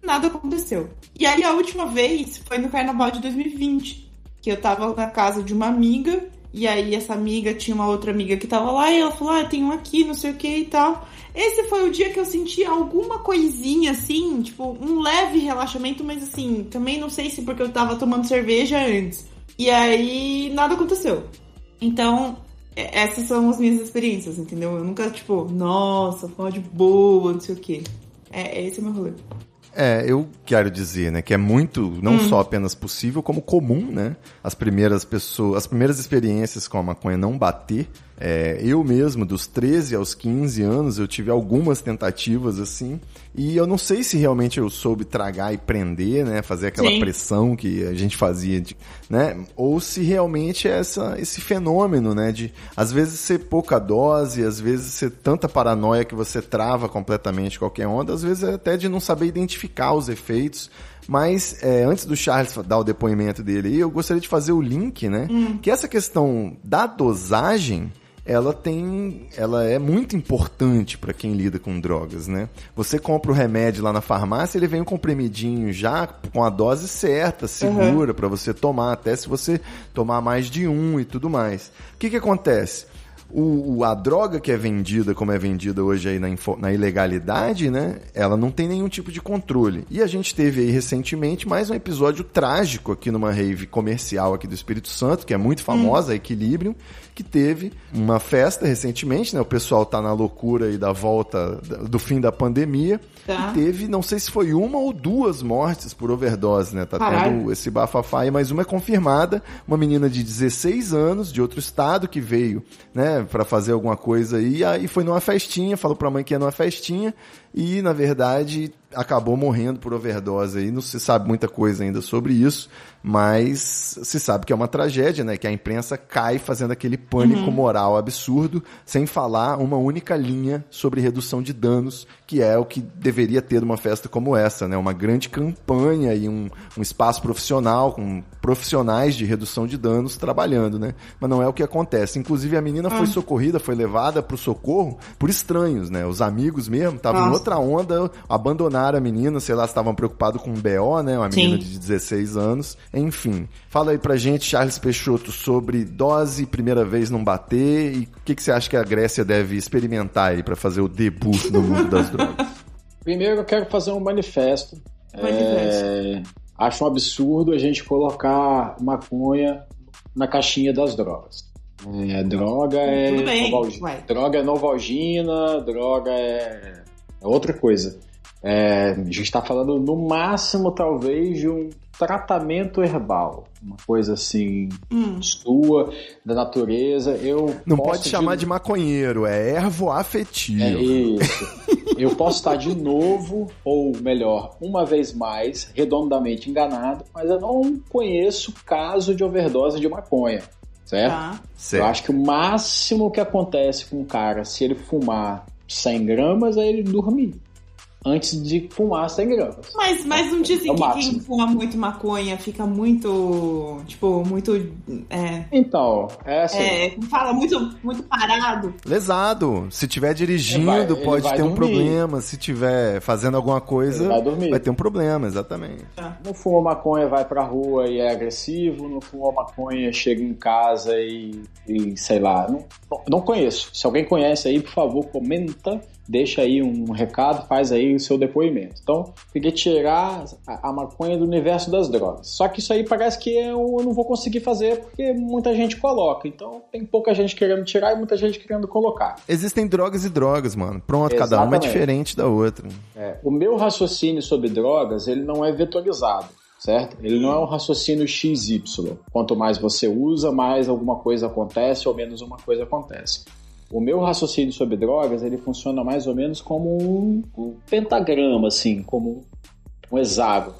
Nada aconteceu. E aí a última vez foi no carnaval de 2020, que eu tava na casa de uma amiga, e aí essa amiga tinha uma outra amiga que tava lá, e ela falou, ah, tem um aqui, não sei o que e tal. Esse foi o dia que eu senti alguma coisinha assim, tipo, um leve relaxamento, mas assim, também não sei se porque eu tava tomando cerveja antes. E aí nada aconteceu. Então, é- essas são as minhas experiências, entendeu? Eu nunca, tipo, nossa, fuma de boa, não sei o quê. É, esse é o meu rolê. É, eu quero dizer, né, que é muito, não Hum. só apenas possível, como comum, né? As primeiras pessoas, as primeiras experiências com a maconha não bater. É, eu mesmo, dos 13 aos 15 anos, eu tive algumas tentativas assim, e eu não sei se realmente eu soube tragar e prender, né, fazer aquela Sim. pressão que a gente fazia, de- né, ou se realmente é essa, esse fenômeno, né, de às vezes ser pouca dose, às vezes ser tanta paranoia que você trava completamente qualquer onda, às vezes é até de não saber identificar os efeitos. Mas é, antes do Charles dar o depoimento dele aí, eu gostaria de fazer o link, né? Que essa questão da dosagem, ela tem, ela é muito importante para quem lida com drogas, né? Você compra o remédio lá na farmácia, ele vem um comprimidinho já com a dose certa, segura para você tomar, até se você tomar mais de um e tudo mais. O que que acontece? O, a droga que é vendida, como é vendida hoje aí na, na ilegalidade, né? Ela não tem nenhum tipo de controle. E a gente teve aí recentemente mais um episódio trágico aqui numa rave comercial aqui do Espírito Santo, que é muito famosa, a Equilibrium, que teve uma festa recentemente, né? O pessoal tá na loucura aí da volta do fim da pandemia. Tá. E teve, não sei se foi uma ou duas mortes por overdose, né? Tá Caralho. tendo esse bafafá aí, mas uma é confirmada, uma menina de 16 anos, de outro estado, que veio, né, né, para fazer alguma coisa aí, e aí foi numa festinha, falou pra mãe que ia numa festinha, e na verdade acabou morrendo por overdose aí, não se sabe muita coisa ainda sobre isso, mas se sabe que é uma tragédia, né, que a imprensa cai fazendo aquele pânico Uhum. moral absurdo, sem falar uma única linha sobre redução de danos, que é o que deveria ter numa festa como essa, né, uma grande campanha e um, um espaço profissional com profissionais de redução de danos trabalhando, né, mas não é o que acontece. Inclusive a menina Ah. foi socorrida, foi levada pro socorro por estranhos, né, os amigos mesmo estavam em outra onda, abandonaram a menina, sei lá, estavam preocupados com um BO, né, uma menina Sim. de 16 anos. Enfim, fala aí pra gente, Charles Peixoto, sobre dose, primeira vez não bater e o que, que você acha que a Grécia deve experimentar aí pra fazer o debut no mundo das drogas? Primeiro eu quero fazer um manifesto. Manifesto. É, acho um absurdo a gente colocar maconha na caixinha das drogas. É, droga é Tudo bem, droga é novalgina, droga é, é outra coisa. É, a gente está falando no máximo talvez de um tratamento herbal, uma coisa assim Hum. sua da natureza. Eu Não pode chamar de maconheiro, é ervo afetivo. é isso. Eu posso estar de novo, ou melhor, uma vez mais, redondamente enganado, mas eu não conheço caso de overdose de maconha, certo? Eu Certo. acho que o máximo que acontece com um cara, se ele fumar 100 gramas, é ele dormir. Antes de fumar 100 gramas. Mas, mas não dizem É que quem fuma muito maconha fica muito. Tipo, muito. É. Então, é assim. é fala muito, muito parado. Lesado. Se tiver dirigindo, vai- pode vai ter um dormir. problema. Se tiver fazendo alguma coisa, vai dormir. ter um problema, exatamente. Não fuma maconha, vai pra rua e é agressivo. Não fuma maconha, chega em casa e, e sei lá. Não, não conheço. Se alguém conhece aí, por favor, comenta. Deixa aí um recado, faz aí o seu depoimento. Então, queria tirar a, a maconha do universo das drogas. Só que isso aí parece que eu, eu não vou conseguir fazer porque muita gente coloca. Então, tem pouca gente querendo tirar e muita gente querendo colocar. Existem drogas e drogas, mano. Pronto, cada uma é Exatamente. diferente da outra. É, o meu raciocínio sobre drogas, ele não é vetorizado, certo? Ele não é um raciocínio XY. Quanto mais você usa, mais alguma coisa acontece ou menos uma coisa acontece. O meu raciocínio sobre drogas, ele funciona mais ou menos como um, um pentagrama, assim, como um hexágono.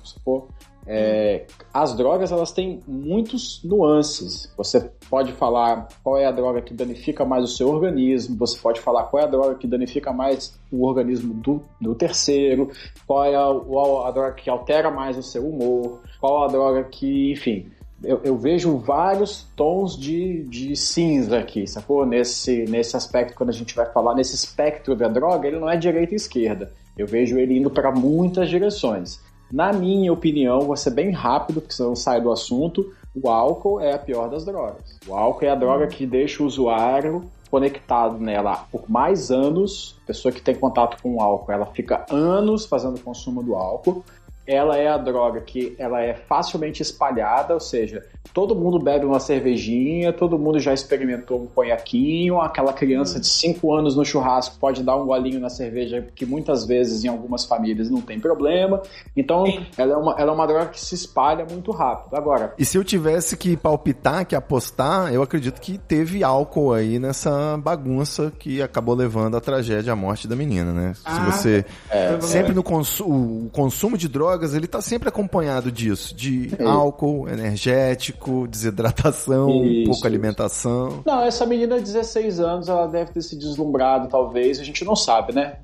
É, as drogas elas têm muitos nuances. Você pode falar qual é a droga que danifica mais o seu organismo, você pode falar qual é a droga que danifica mais o organismo do, do terceiro, qual é a, o- a droga que altera mais o seu humor, qual a droga que, enfim. Eu, eu vejo vários tons de, de cinza aqui, sacou? Nesse, nesse aspecto, quando a gente vai falar nesse espectro da droga, ele não é direita e esquerda. Eu vejo ele indo para muitas direções. Na minha opinião, vou ser bem rápido, porque senão sai do assunto, o álcool é a pior das drogas. O álcool é a droga que deixa o usuário conectado nela por mais anos. A pessoa que tem contato com o álcool, ela fica anos fazendo consumo do álcool. Ela é a droga que ela é facilmente espalhada, ou seja, todo mundo bebe uma cervejinha, todo mundo já experimentou um conhaquinho, aquela criança de 5 anos no churrasco pode dar um golinho na cerveja, que muitas vezes em algumas famílias não tem problema. Então, ela é, uma, ela é uma droga que se espalha muito rápido. Agora, E se eu tivesse que palpitar, que apostar, eu acredito que teve álcool aí nessa bagunça que acabou levando à tragédia, à morte da menina, né? Ah, se você é, sempre no consu o consumo de drogas, ele tá sempre acompanhado disso, de É. álcool, energético, desidratação, Isso, pouca isso. alimentação. Não, essa menina de 16 anos, ela deve ter se deslumbrado, talvez, a gente não sabe, né?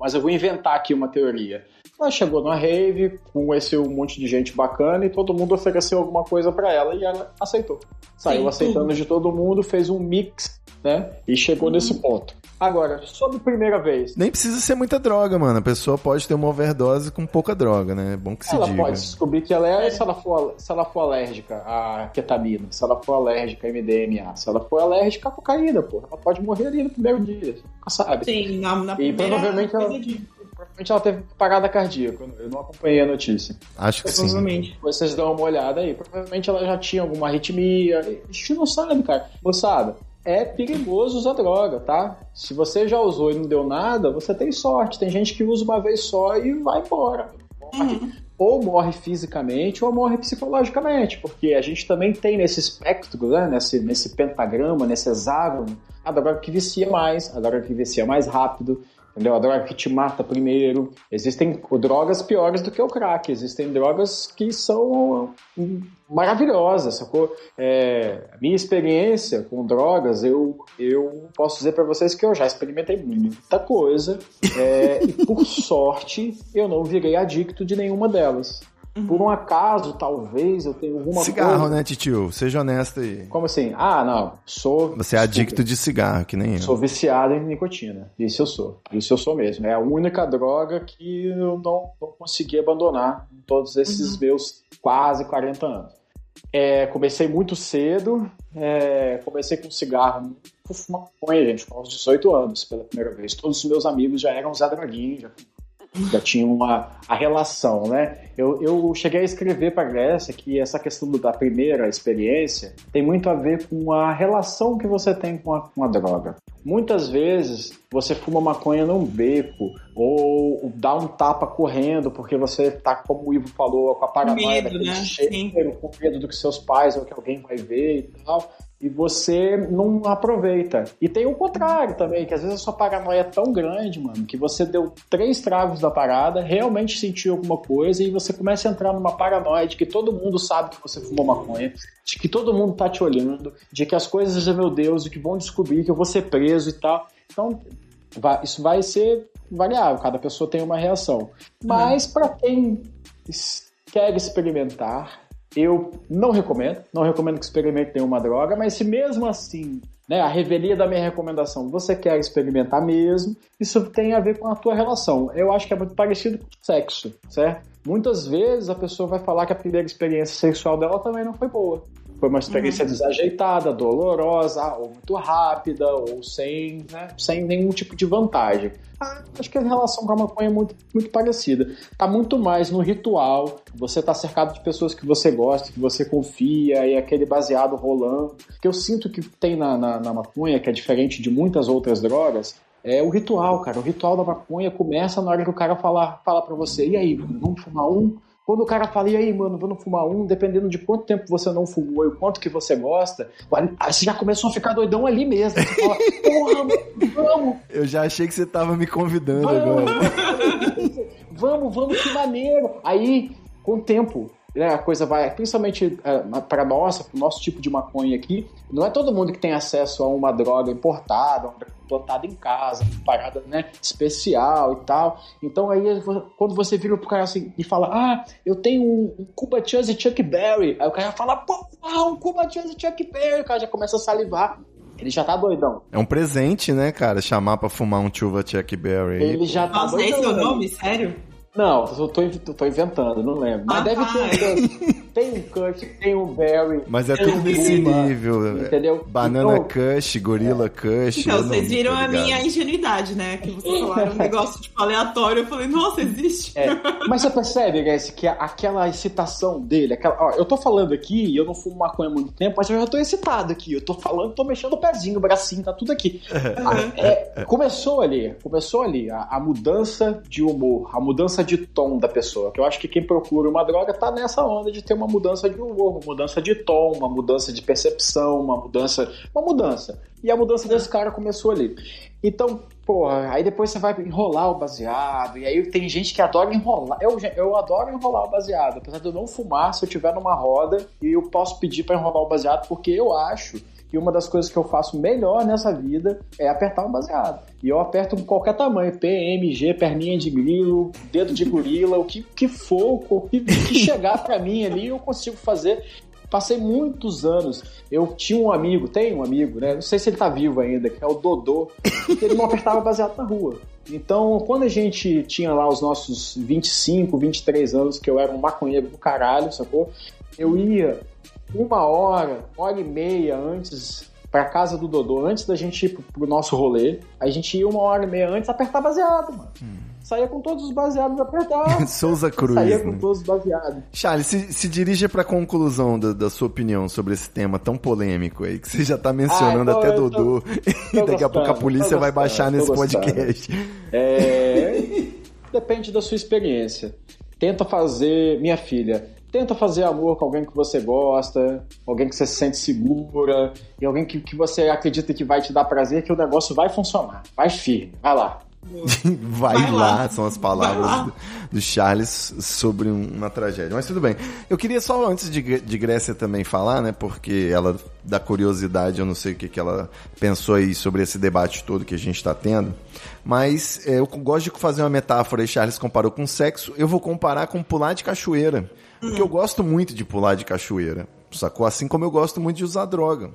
Mas eu vou inventar aqui uma teoria. Ela chegou numa rave com esse um monte de gente bacana e todo mundo ofereceu alguma coisa pra ela e ela aceitou. Saiu Sim, aceitando de todo mundo, fez um mix, né? E chegou nesse ponto. Agora, sobre primeira vez, Nem precisa ser muita droga, mano. A pessoa pode ter uma overdose com pouca droga, né? É bom que se ela diga. pode descobrir que ela é, se ela, for, se ela for alérgica à ketamina, se ela for alérgica a MDMA, se ela for alérgica à cocaína, pô, ela pode morrer ali no primeiro dia, você nunca sabe. Sim, na, na E primeira provavelmente ela- Provavelmente ela teve parada cardíaca, eu não acompanhei a notícia. Acho que sim. Provavelmente. Vocês dão uma olhada aí, provavelmente ela já tinha alguma arritmia, a gente não sabe, cara. Moçada, é perigoso usar droga, tá? Se você já usou e não deu nada, você tem sorte. Tem gente que usa uma vez só e vai embora. Morre, ou morre fisicamente ou morre psicologicamente, porque a gente também tem nesse espectro, né, nesse, nesse pentagrama, nesse hexágono, a droga que vicia mais, a droga que vicia mais rápido, entendeu? A droga que te mata primeiro. Existem drogas piores do que o crack, existem drogas que são hum, maravilhosas, sacou? É, minha experiência com drogas, eu, eu posso dizer para vocês que eu já experimentei muita coisa é, e por sorte eu não virei adicto de nenhuma delas. Por um acaso, talvez eu tenha alguma cigarro, coisa... né, titio? Seja honesto aí. Como assim? Ah, não. Sou. Você é adicto de cigarro, que nem eu. Sou viciado em nicotina. Isso eu sou. Isso eu sou mesmo. É a única droga que eu não, não consegui abandonar em todos esses uhum. meus quase 40 anos. É, comecei muito cedo. É, comecei com cigarro. Fumar maconha, gente, com uns 18 anos pela primeira vez. Todos os meus amigos já eram Zé Droguinho, já já tinha uma a relação, né? Eu, eu cheguei a escrever para a Grécia que essa questão da primeira experiência tem muito a ver com a relação que você tem com a, com a droga. Muitas vezes você fuma maconha num beco ou dá um tapa correndo porque você tá, como o Ivo falou, com a paranoia medo, né? cheiro, com medo do que seus pais ou que alguém vai ver e tal e você não aproveita. E tem o contrário também, que às vezes a sua paranoia é tão grande, mano, que você deu três tragos da parada, realmente sentiu alguma coisa e você começa a entrar numa paranoia de que todo mundo sabe que você fumou maconha, de que todo mundo tá te olhando, de que as coisas, meu Deus, que vão descobrir que eu vou ser preso e tal. Então, isso vai ser variável, cada pessoa tem uma reação. Mas para quem quer experimentar, eu não recomendo, não recomendo que experimente nenhuma droga, mas se mesmo assim, né, a revelia da minha recomendação, você quer experimentar mesmo, isso tem a ver com a tua relação. Eu acho que é muito parecido com sexo, certo? Muitas vezes a pessoa vai falar que a primeira experiência sexual dela também não foi boa. Foi uma experiência uhum. desajeitada, dolorosa, ou muito rápida, ou sem, né, sem nenhum tipo de vantagem. Ah, acho que a relação com a maconha é muito, muito parecida. Tá muito mais no ritual, você tá cercado de pessoas que você gosta, que você confia, e aquele baseado rolando. O que eu sinto que tem na, na, na maconha, que é diferente de muitas outras drogas, é o ritual, cara. O ritual da maconha começa na hora que o cara fala, fala pra você, e aí, vamos fumar um? Quando o cara fala, e aí, mano, vamos fumar um, dependendo de quanto tempo você não fumou e o quanto que você gosta, você já começou a ficar doidão ali mesmo. Você fala, porra, vamos! Eu já achei que você tava me convidando vamos. agora. vamos, vamos, que maneiro! Aí, com o tempo, né, a coisa vai, principalmente é, para nossa, para o nosso tipo de maconha aqui, não é todo mundo que tem acesso a uma droga importada, uma plantada em casa, parada né, especial e tal. Então aí quando você vira pro cara assim e fala, ah, eu tenho um, um Cuba Chance Chuck Berry, aí o cara fala, pô, um Cuba Chance Chuck Berry, o cara já começa a salivar. Ele já tá doidão. É um presente, né, cara? Chamar pra fumar um Chuva Chuck Berry. Ele já tá Nossa, doidão. Nossa, esse é o nome? Sério? Não, eu tô, tô inventando, não lembro. Mas ah, deve ter um Kush. Tem um Kush, tem um Berry. Mas é tudo nesse nível. Entendeu? Banana então, Kush, Gorila é. Kush. Então, vocês viram a minha ingenuidade, né? Que vocês falaram um negócio tipo aleatório. Eu falei, nossa, existe. É. Mas você percebe, guys, que aquela excitação dele, aquela. Ó, eu tô falando aqui e eu não fumo maconha há muito tempo, mas eu já tô excitado aqui. Eu tô falando, tô mexendo o pezinho, o bracinho, tá tudo aqui. Uhum. É, começou ali, começou ali a, a mudança de humor, a mudança de tom da pessoa. Que eu acho que quem procura uma droga tá nessa onda de ter uma mudança de humor, uma mudança de tom, uma mudança de percepção, uma mudança. Uma mudança. E a mudança desse cara começou ali. Então, porra, aí depois você vai enrolar o baseado, e aí tem gente que adora enrolar. Eu, eu adoro enrolar o baseado, apesar de eu não fumar, se eu tiver numa roda, e eu posso pedir para enrolar o baseado, porque eu acho e uma das coisas que eu faço melhor nessa vida é apertar um baseado. E eu aperto qualquer tamanho, PMG, perninha de grilo, dedo de gorila, o que, que for, o que, que chegar para mim ali, eu consigo fazer. Passei muitos anos. Eu tinha um amigo, tem um amigo, né? Não sei se ele tá vivo ainda, que é o Dodô, que ele não apertava baseado na rua. Então, quando a gente tinha lá os nossos 25, 23 anos, que eu era um maconheiro do caralho, sacou? Eu ia uma hora, hora e meia antes pra casa do Dodô, antes da gente ir pro, nosso rolê. A gente ia uma hora e meia antes apertar baseado, mano. Hum. Saía com todos os baseados apertados. Souza Cruz. Saía com né? todos os baseados. Charles, se, se dirija pra conclusão da, da, sua opinião sobre esse tema tão polêmico aí, que você já tá mencionando ah, então até Dodô. Tô, tô e daqui a pouco a polícia vai baixar nesse podcast. É... Depende da sua experiência. tenta fazer, minha filha, tenta fazer amor com alguém que você gosta, alguém que você se sente segura, e alguém que, que você acredita que vai te dar prazer, que o negócio vai funcionar. Vai firme, vai lá. Vai, Vai lá, lá. são as palavras do, do Charles sobre um- uma tragédia. Mas tudo bem. Eu queria só, antes de, de Grécia também falar, né? Porque ela, da curiosidade, eu não sei o que, que ela pensou aí sobre esse debate todo que a gente está tendo. Mas é, eu gosto de fazer uma metáfora aí, Charles comparou com sexo. Eu vou comparar com pular de cachoeira. Porque eu gosto muito de pular de cachoeira. Sacou? Assim como eu gosto muito de usar droga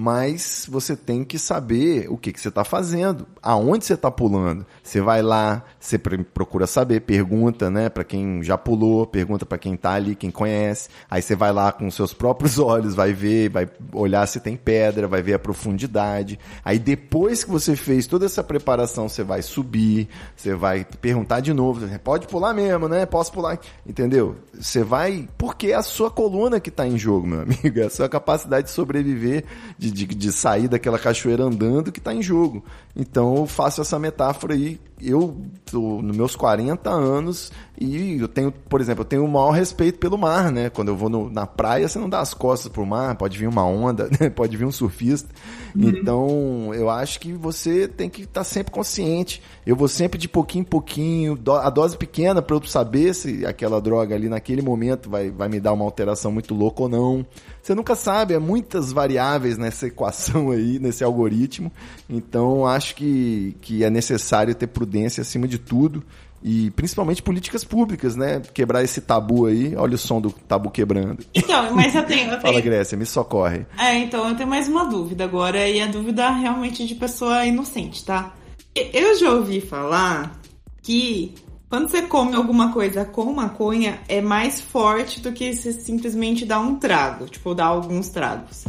mas você tem que saber o que, que você está fazendo, aonde você está pulando. Você vai lá, você pr- procura saber, pergunta, né, para quem já pulou, pergunta para quem tá ali, quem conhece. Aí você vai lá com seus próprios olhos, vai ver, vai olhar se tem pedra, vai ver a profundidade. Aí depois que você fez toda essa preparação, você vai subir, você vai perguntar de novo, pode pular mesmo, né? Posso pular, entendeu? Você vai, porque é a sua coluna que tá em jogo, meu amigo, é a sua capacidade de sobreviver, de, de, de sair daquela cachoeira andando que tá em jogo. Então eu faço essa metáfora aí. Eu tô nos meus 40 anos e eu tenho, por exemplo, eu tenho o maior respeito pelo mar, né? Quando eu vou no- na praia, você não dá as costas pro mar, pode vir uma onda, né? pode vir um surfista. Então, eu acho que você tem que estar sempre consciente. Eu vou sempre de pouquinho em pouquinho, do- a dose pequena para eu saber se aquela droga ali naquele momento vai, vai me dar uma alteração muito louca ou não. Você nunca sabe, é muitas variáveis nessa equação aí, nesse algoritmo. Então, acho que, que é necessário ter prudência acima de tudo. E principalmente políticas públicas, né? Quebrar esse tabu aí. Olha o som do tabu quebrando. Então, mas eu tenho. Eu Fala, tenho... Grécia, me socorre. É, então eu tenho mais uma dúvida agora, e a dúvida realmente de pessoa inocente, tá? Eu já ouvi falar que quando você come alguma coisa com maconha é mais forte do que você simplesmente dar um trago, tipo, dar alguns tragos.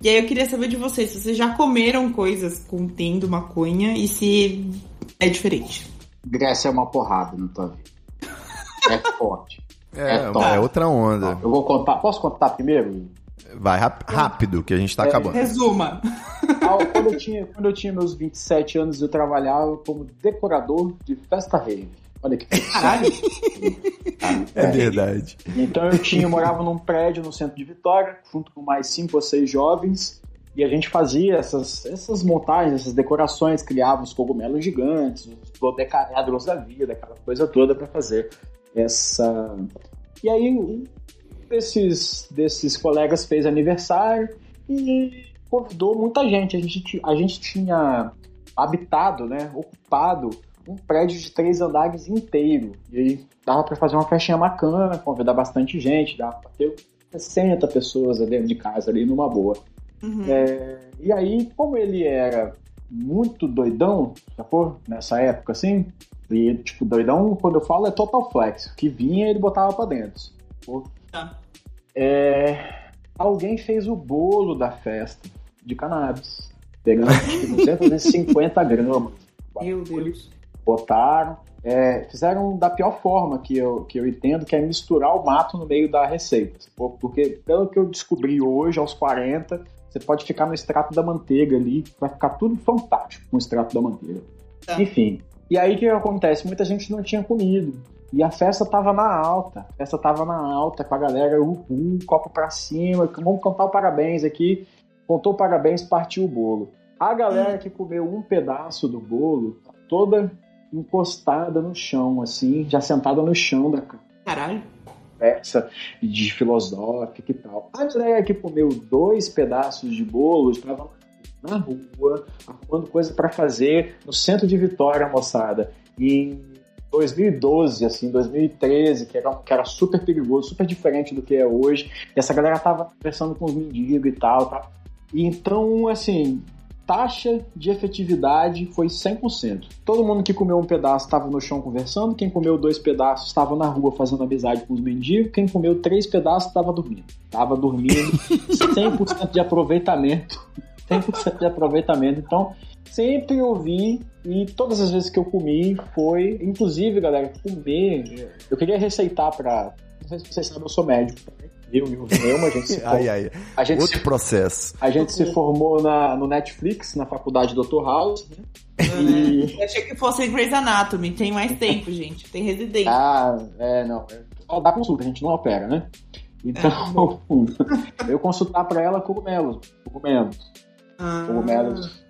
E aí eu queria saber de vocês, se vocês já comeram coisas contendo maconha e se é diferente. Grécia é uma porrada na tua vida. É forte. É, É top. é outra onda. Eu vou contar. Posso contar primeiro? Vai rápido, que a gente tá acabando. Resuma. Ah, Quando eu, tinha, quando eu tinha meus 27 anos, eu trabalhava como decorador de festa rave. Olha que Caralho. É verdade. Então eu tinha, eu morava num prédio no centro de Vitória, junto com mais cinco ou seis jovens, e a gente fazia essas, essas montagens, essas decorações, criava os cogumelos gigantes, os dodecaedros da vida, aquela coisa toda para fazer essa. E aí um desses, desses colegas fez aniversário e convidou muita gente. A gente, a gente tinha habitado, né, ocupado um prédio de três andares inteiro. E aí dava para fazer uma festinha bacana, convidar bastante gente, dava para ter 60 pessoas dentro de casa, ali numa boa. Uhum. É, e aí, como ele era muito doidão, sacou? Nessa época, assim, e tipo, doidão, quando eu falo, é total flex. Que vinha, ele botava pra dentro. Tá. É, alguém fez o bolo da festa de cannabis. Pegando tipo, 250 gramas. Meu Deus. Botaram. é, fizeram da pior forma que eu, que eu entendo, que é misturar o mato no meio da receita. Porque, pelo que eu descobri hoje, aos 40, você pode ficar no extrato da manteiga ali, vai ficar tudo fantástico com o extrato da manteiga. Tá. Enfim. E aí o que acontece? Muita gente não tinha comido. E a festa tava na alta. A festa tava na alta com a galera, uhul, copo pra cima, vamos cantar o parabéns aqui. Contou o parabéns, partiu o bolo. A galera que comeu um pedaço do bolo, toda encostada no chão, assim, já sentada no chão da Caralho. conversa de filosófica e tal. A galera que comeu dois pedaços de bolo estava na rua, arrumando coisa para fazer no centro de Vitória, moçada. Em 2012, assim, 2013, que era, que era super perigoso, super diferente do que é hoje. E essa galera tava conversando com os mendigos e tal, tal. E então, assim, taxa de efetividade foi 100%. Todo mundo que comeu um pedaço estava no chão conversando, quem comeu dois pedaços estava na rua fazendo amizade com os mendigos, quem comeu três pedaços estava dormindo. Estava dormindo, 100% de aproveitamento. 100% de aproveitamento. Então, sempre ouvi e todas as vezes que eu comi foi, inclusive, galera, comer. Eu queria receitar para, não sei se vocês sabem, eu sou médico também. Mil, mil, nenhuma. A gente se formou, Ai, ai. a gente Outro se, processo. a gente se formou na, no Netflix, na faculdade Dr. House. Né? E, Eu achei que fosse Grey's Anatomy. Tem mais tempo, gente. Tem residência. ah, é, não. é- Só dá consulta, a gente não opera, né? Então, eu consultar pra ela cogumelos. Cogumelos. Ah. Cogumelos.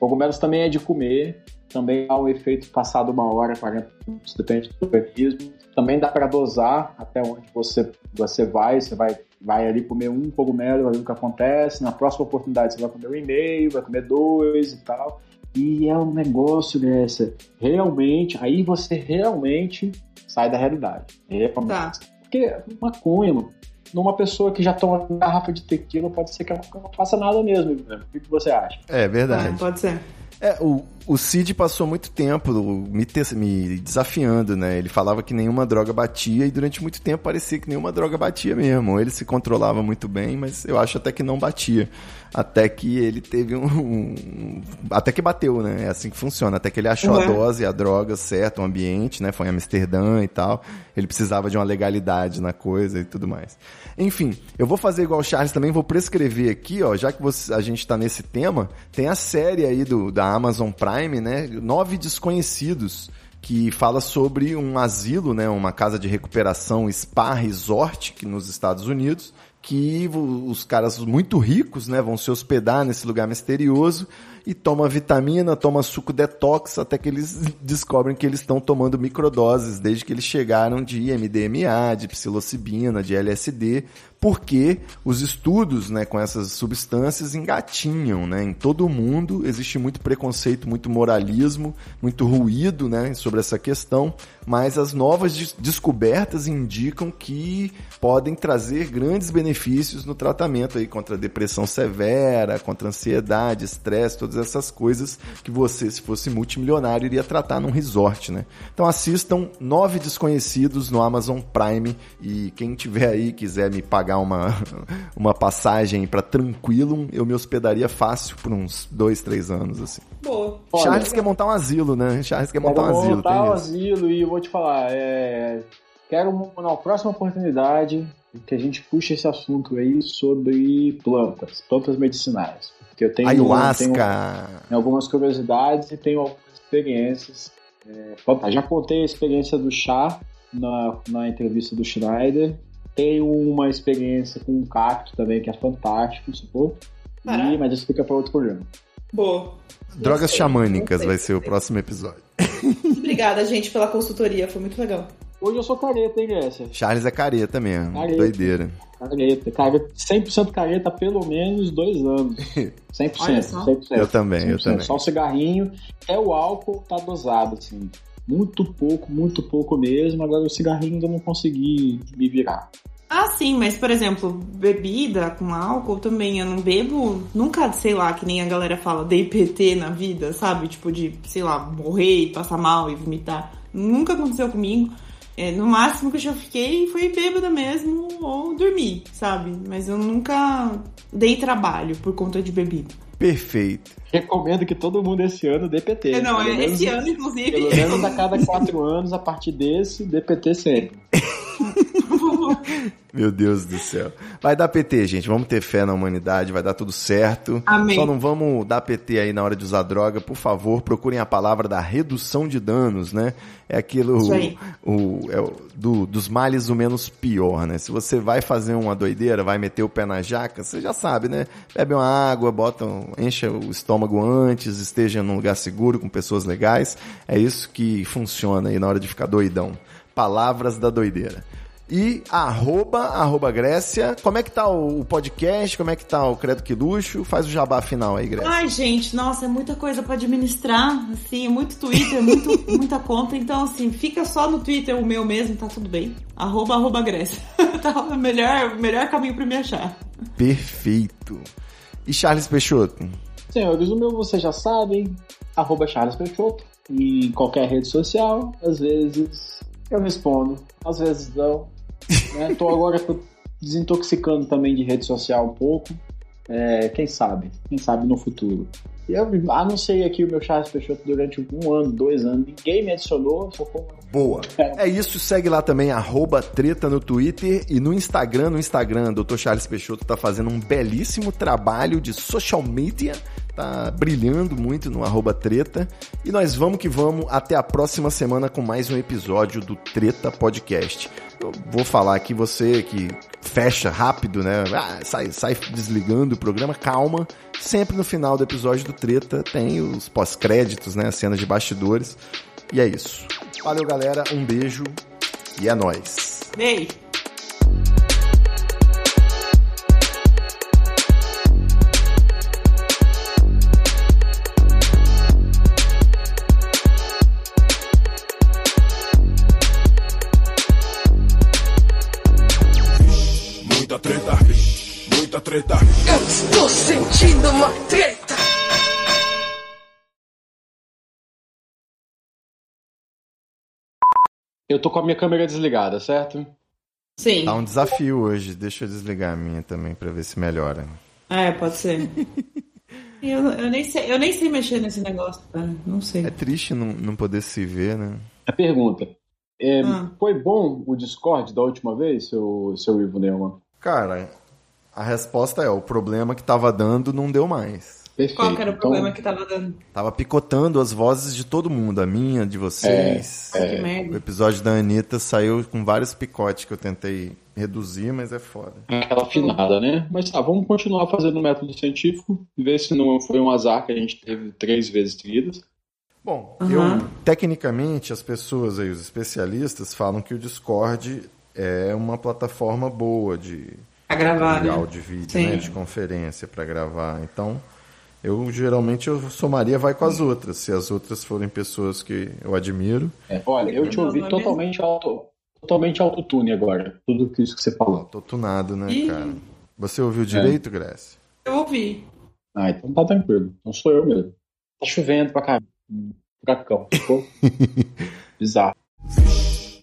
Cogumelos também é de comer. Também há um efeito passado uma hora, 40 minutos, depende do organismo. Também dá para dosar até onde você, você vai. Você vai, vai ali comer um cogumelo, vai ver o que acontece. Na próxima oportunidade você vai comer um e meio, vai comer dois e tal. E é um negócio dessa. Realmente, aí você realmente sai da realidade. Realmente. Tá. Porque maconha, mano, numa pessoa que já toma uma garrafa de tequila, pode ser que ela não faça nada mesmo. né? O que você acha? É verdade. pode ser. É, o, o Cid passou muito tempo me, te- me desafiando, né? Ele falava que nenhuma droga batia e durante muito tempo parecia que nenhuma droga batia mesmo. Ele se controlava muito bem, mas eu acho até que não batia. Até que ele teve um. um- até que bateu, né? É assim que funciona. Até que ele achou a Uhum. dose, a droga certa, o ambiente, né? Foi em Amsterdã e tal. Ele precisava de uma legalidade na coisa e tudo mais. Enfim, eu vou fazer igual o Charles também, vou prescrever aqui, ó, já que você- a gente tá nesse tema, tem a série aí do, da Amazon Prime, né? Nove Desconhecidos, que fala sobre um asilo, né? Uma casa de recuperação spa resort que nos Estados Unidos, que os caras muito ricos, né, vão se hospedar nesse lugar misterioso e toma vitamina, toma suco detox, até que eles descobrem que eles estão tomando microdoses desde que eles chegaram de MDMA, de psilocibina, de LSD, porque os estudos, né, com essas substâncias engatinham, né, em todo o mundo existe muito preconceito, muito moralismo, muito ruído, né, sobre essa questão, mas as novas des- descobertas indicam que podem trazer grandes benefícios no tratamento aí contra depressão severa, contra ansiedade, estresse, todas essas coisas que você, se fosse multimilionário, iria tratar num resort, né? Então assistam Nove Desconhecidos no Amazon Prime e quem tiver aí quiser me pagar uma, uma passagem para Tranquilum, eu me hospedaria fácil por uns dois, três anos, assim. Boa. Olha, Charles quer montar um asilo, né? Charles quer montar um Quero asilo, montar tem um asilo e eu vou te falar, é, quero na próxima oportunidade que a gente puxe esse assunto aí sobre plantas, plantas medicinais. Porque eu tenho, Ayahuasca. tenho algumas curiosidades e tenho algumas experiências. É, já contei a experiência do chá na, na entrevista do Schneider. Tenho uma experiência com um cacto também, que é fantástico, sacou? E, mas isso fica para outro programa. Boa. Drogas Gostei, xamânicas gostei. vai ser o próximo episódio. Obrigada, gente, pela consultoria. Foi muito legal. Hoje eu sou careta, hein, Grécia? Charles é careta mesmo. Careta. Doideira. Careta, careta, 100% careta há pelo menos dois anos. 100%, Olha só. 100%. Eu também, eu 100%. também. Só o cigarrinho, até o álcool tá dosado, assim. Muito pouco, muito pouco mesmo. Agora o cigarrinho ainda não consegui me virar. Ah, sim, mas, por exemplo, bebida com álcool também. Eu não bebo, nunca, sei lá, que nem a galera fala, dei PT na vida, sabe? Tipo, de, sei lá, morrer e passar mal e vomitar. Nunca aconteceu comigo. É, no máximo que eu já fiquei foi bêbada mesmo ou dormir, sabe? Mas eu nunca dei trabalho por conta de bebida. Perfeito. Recomendo que todo mundo esse ano dê PT. não, Pelo menos- esse ano, inclusive. Pelo menos a cada quatro anos, a partir desse, DPT sempre. Meu Deus do céu. Vai dar PT, gente. Vamos ter fé na humanidade, vai dar tudo certo. Amém. Só não vamos dar PT aí na hora de usar droga. Por favor, procurem a palavra da redução de danos, né? É aquilo Isso aí. o, é o- do- dos males o menos pior, né? Se você vai fazer uma doideira, vai meter o pé na jaca, você já sabe, né? Bebe uma água, bota, encha o estômago antes, esteja num lugar seguro com pessoas legais. É isso que funciona aí na hora de ficar doidão. Palavras da doideira. E arroba, arroba Grécia. Como é que tá o, o podcast? Como é que tá o Credo Que Luxo? Faz o jabá final aí, Grécia. Ai, gente, nossa, é muita coisa pra administrar, assim, é muito Twitter, muito, muita conta, então, assim, fica só no Twitter o meu mesmo, tá tudo bem. Arroba, arroba Grécia. tá o melhor, o melhor caminho pra me achar. Perfeito. E Charles Peixoto? Senhores, o meu vocês já sabem, arroba Charles Peixoto, em qualquer rede social, às vezes eu respondo, às vezes não. Né? Tô agora desintoxicando também de rede social um pouco. É, quem sabe? Quem sabe no futuro. Eu anunciei aqui o meu Charles Peixoto durante um ano, dois anos. Ninguém me adicionou, foi Boa. É isso, segue lá também, arroba treta no Twitter e no Instagram. No Instagram, Dr. Charles Peixoto tá fazendo um belíssimo trabalho de social media, tá brilhando muito no arroba treta. E nós vamos que vamos até a próxima semana com mais um episódio do Treta Podcast. Eu vou falar aqui, você que fecha rápido, né? Ah, sai, sai desligando o programa, calma. Sempre no final do episódio do Treta tem os pós-créditos, né? As cenas de bastidores. E é isso. Valeu, galera. Um beijo e é nóis. Ei! Eu tô com a minha câmera desligada, certo? Sim. Tá um desafio hoje. Deixa eu desligar a minha também pra ver se melhora. É, pode ser. eu, eu, nem sei, eu nem sei mexer nesse negócio, cara. Não sei. É triste não, não poder se ver, né? A pergunta. É, Ah. Foi bom o Discord da última vez, seu, seu Ivo Neumann? Cara, a resposta é: o problema que tava dando não deu mais. Perfeito. Qual que era o Então, problema que tava dando? Tava picotando as vozes de todo mundo, a minha, de vocês. Ah, que O episódio da Anitta saiu com vários picotes que eu tentei reduzir, mas é foda. Aquela afinada, né? Mas tá, vamos continuar fazendo o método científico e ver se não foi um azar que a gente teve três vezes seguidas. Bom, Aham. eu tecnicamente as pessoas aí, os especialistas, falam que o Discord é uma plataforma boa de, gravar, de né? áudio e vídeo, né, de conferência para gravar. Então, eu geralmente eu somaria vai com as outras, se as outras forem pessoas que eu admiro. É, olha, eu te ouvi é totalmente auto, totalmente autotune agora. Tudo isso que você falou. Tô tunado, né, Ih. cara? Você ouviu direito, Grécia? Eu ouvi. Ah, então tá tranquilo. Não sou eu mesmo. Tá chovendo pra caramba. Um Furacão. Ficou bizarro.